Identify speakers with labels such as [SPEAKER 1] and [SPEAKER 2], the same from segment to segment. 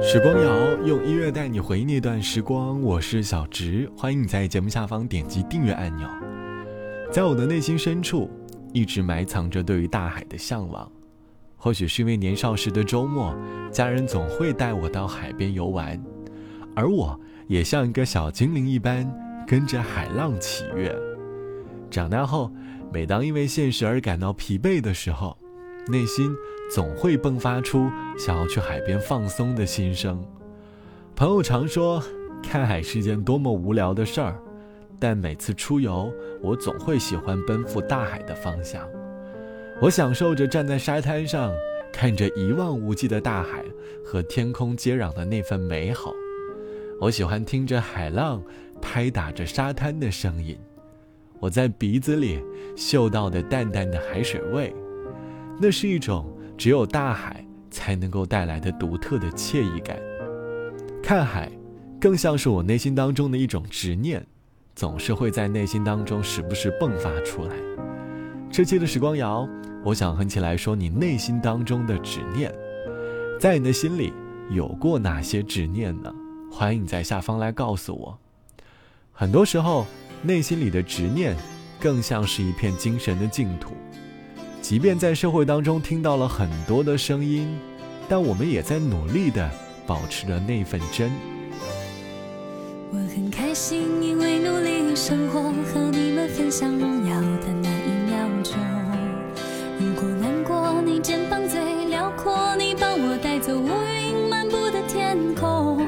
[SPEAKER 1] 时光谣用音乐带你回忆那段时光，我是小植，欢迎你在节目下方点击订阅按钮。在我的内心深处，一直埋藏着对于大海的向往。或许是因为年少时的周末，家人总会带我到海边游玩，而我也像一个小精灵一般，跟着海浪起跃。长大后，每当因为现实而感到疲惫的时候，内心总会迸发出想要去海边放松的心声。朋友常说，看海是件多么无聊的事儿，但每次出游，我总会喜欢奔赴大海的方向。我享受着站在沙滩上，看着一望无际的大海和天空接壤的那份美好。我喜欢听着海浪拍打着沙滩的声音，我在鼻子里嗅到的淡淡的海水味。那是一种只有大海才能够带来的独特的惬意感。看海，更像是我内心当中的一种执念，总是会在内心当中时不时迸发出来。这期的时光谣，我想和你来说你内心当中的执念，在你的心里有过哪些执念呢？欢迎你在下方来告诉我。很多时候，内心里的执念，更像是一片精神的净土。即便在社会当中听到了很多的声音，但我们也在努力的保持着那份真。
[SPEAKER 2] 我很开心，因为努力生活，和你们分享荣耀的那一秒钟。如果难过，你肩膀最辽阔，你帮我带走乌云漫步的天空。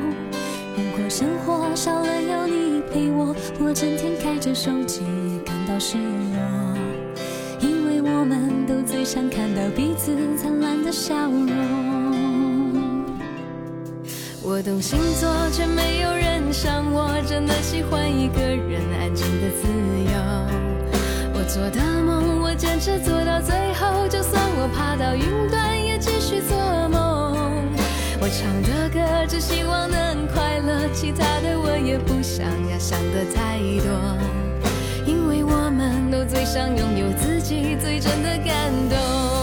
[SPEAKER 2] 如果生活少了有你陪我，我整天开着手机也感到失落。想看到彼此灿烂的笑容。我懂星座，却没有人像我，真的喜欢一个人安静的自由。我做的梦，我坚持做到最后，就算我爬到云端，也继续做梦。我唱的歌，只希望能快乐，其他的我也不想要想的太多。因为我们都最想拥有自己最真的感动。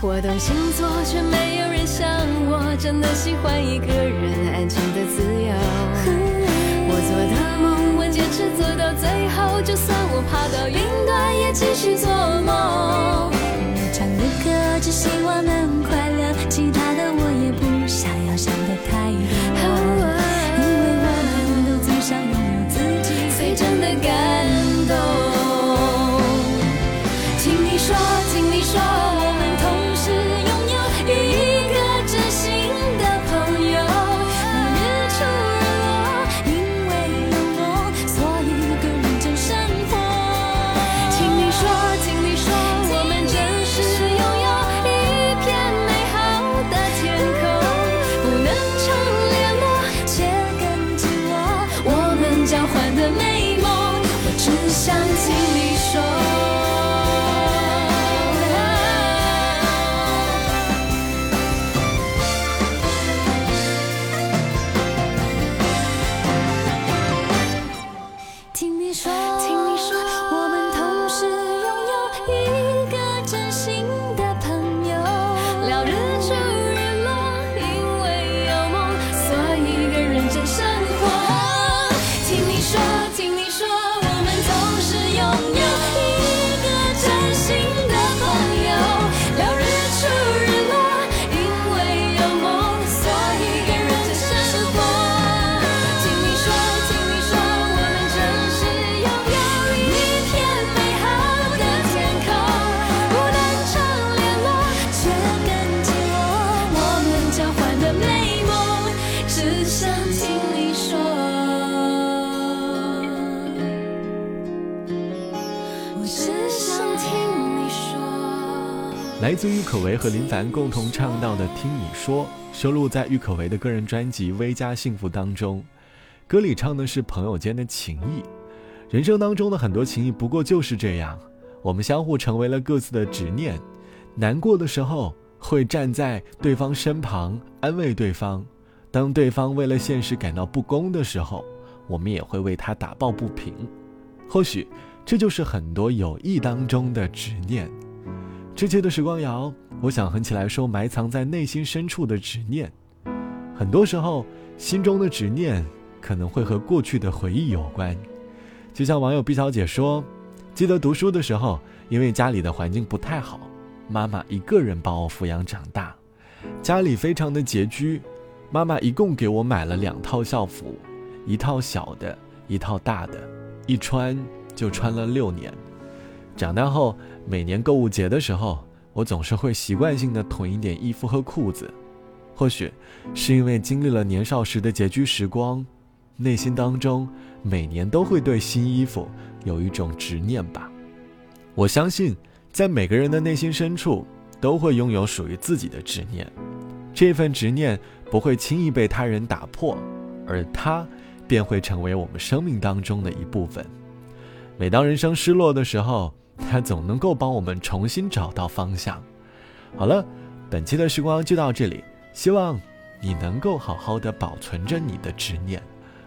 [SPEAKER 2] 我懂星座，却没有人像我，真的喜欢一个人安静的自由。我做的梦，我坚持做到最后，就算我爬到云端，也继续做梦。我唱的歌，只希望能快乐，其他的
[SPEAKER 1] 来自郁可唯和林凡共同唱到的《听你说》，收录在郁可唯的个人专辑《微加幸福》当中。歌里唱的是朋友间的情谊，人生当中的很多情谊不过就是这样，我们相互成为了各自的执念。难过的时候会站在对方身旁安慰对方，当对方为了现实感到不公的时候，我们也会为他打抱不平。或许这就是很多友谊当中的执念。这期的时光谣，我想哼起来说埋藏在内心深处的执念。很多时候，心中的执念可能会和过去的回忆有关。就像网友毕小姐说：“记得读书的时候，因为家里的环境不太好。”妈妈一个人把我抚养长大，家里非常的拮据，妈妈一共给我买了两套校服，一套小的，一套大的，一穿就穿了六年。长大后，每年购物节的时候，我总是会习惯性的囤一点衣服和裤子。或许是因为经历了年少时的拮据时光，内心当中每年都会对新衣服有一种执念吧。我相信。在每个人的内心深处，都会拥有属于自己的执念，这份执念不会轻易被他人打破，而它便会成为我们生命当中的一部分。每当人生失落的时候，它总能够帮我们重新找到方向。好了，本期的时光就到这里，希望你能够好好的保存着你的执念。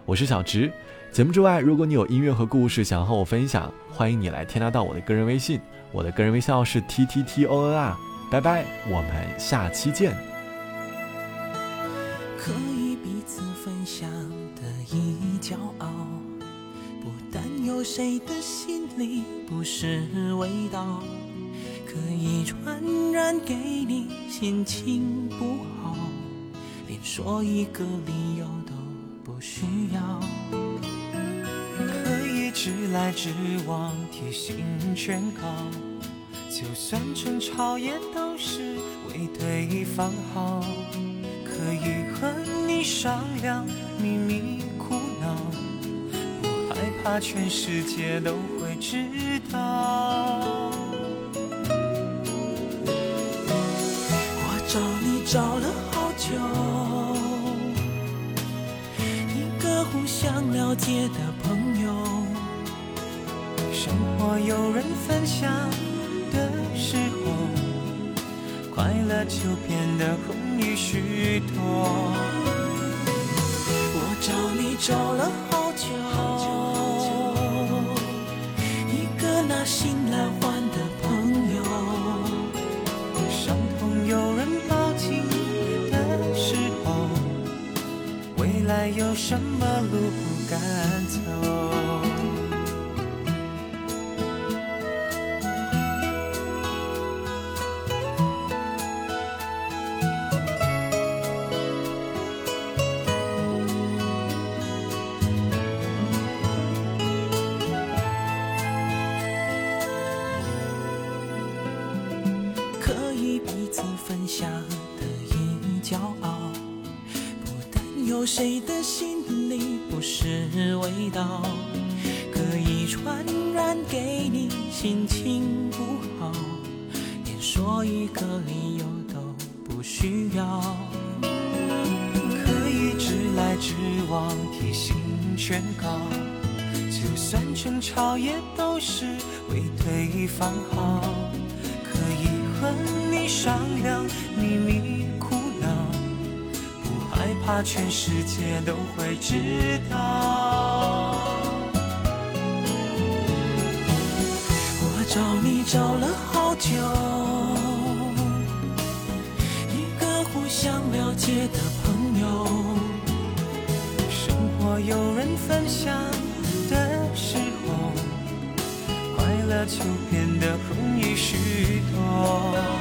[SPEAKER 1] 我是小直。节目之外，如果你有音乐和故事想和我分享，欢迎你来添加到我的个人微信。我的个人微信号是 t t t o n r，拜拜，我们下期见。
[SPEAKER 3] 可以有谁的心里不是味道，可以传染给你心情不好，连说一个理由都不需要。可以直来直往，贴心劝告，就算争吵也都是为对方好。可以和你商量，秘密苦恼，怕全世界都会知道。我找你找了好久，一个互相了解的朋友。生活有人分享的时候，快乐就变得容易许多。我找你找了好久，一个拿心来换的朋友。伤痛有人抱紧的时候，未来有什么路不敢走？谁的心里不是味道，可以传染给你心情不好，连说一个理由都不需要。可以直来直往，贴心劝告，就算争吵也都是为对方好。可以和你商量秘密。怕全世界都会知道。我找你找了好久，一个互相了解的朋友。生活有人分享的时候，快乐就变得容易许多。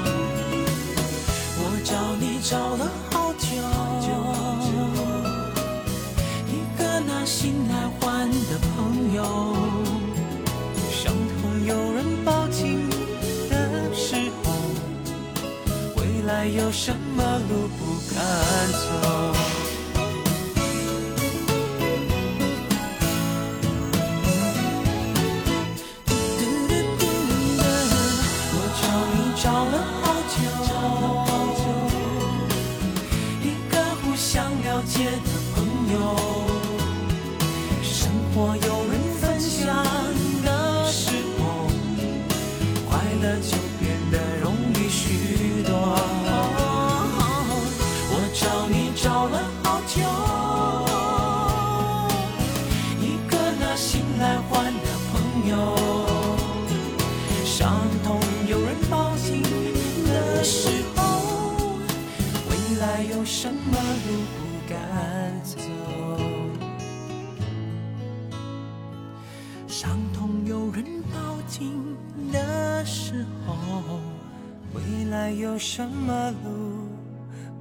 [SPEAKER 3] 有什么路不敢走？什么路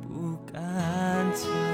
[SPEAKER 3] 不敢走。